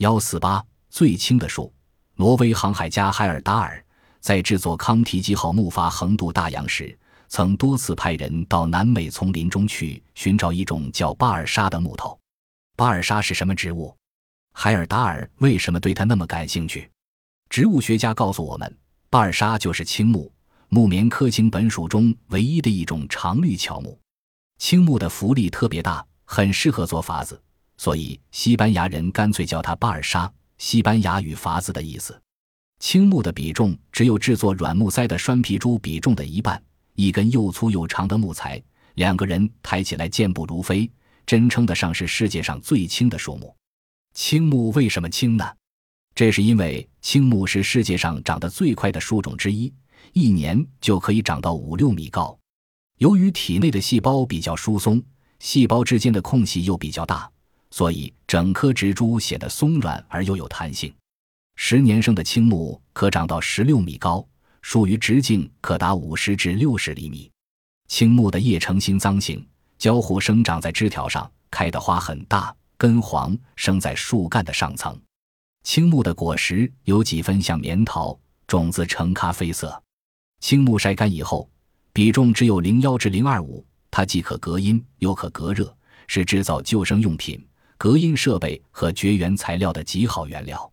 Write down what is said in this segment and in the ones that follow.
幺四八最轻的树。挪威航海家海尔达尔在制作康提基号木筏横渡大洋时，曾多次派人到南美丛林中去寻找一种叫巴尔沙的木头。巴尔沙是什么植物？海尔达尔为什么对它那么感兴趣？植物学家告诉我们，巴尔沙就是青木，木棉科青本属中唯一的一种常绿乔木。青木的浮力特别大，很适合做筏子，所以西班牙人干脆叫它巴尔沙。西班牙语“筏子”的意思。青木的比重只有制作软木塞的栓皮珠比重的一半。一根又粗又长的木材，两个人抬起来健步如飞，真称得上是世界上最轻的树木。青木为什么轻呢？这是因为青木是世界上长得最快的树种之一，一年就可以长到五六米高。由于体内的细胞比较疏松，细胞之间的空隙又比较大，所以整棵植株显得松软而又有弹性。十年生的青木可长到十六米高。树于直径可达五十至六十厘米，青木的叶呈心脏形，交互生长在枝条上，开的花很大，根黄，生在树干的上层。青木的果实有几分像棉桃，种子呈咖啡色。青木晒干以后，比重只有零幺至零二五，它既可隔音又可隔热，是制造救生用品、隔音设备和绝缘材料的极好原料。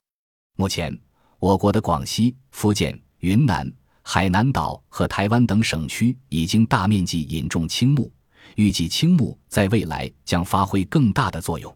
目前，我国的广西、福建。云南、海南岛和台湾等省区已经大面积引种青木，预计青木在未来将发挥更大的作用。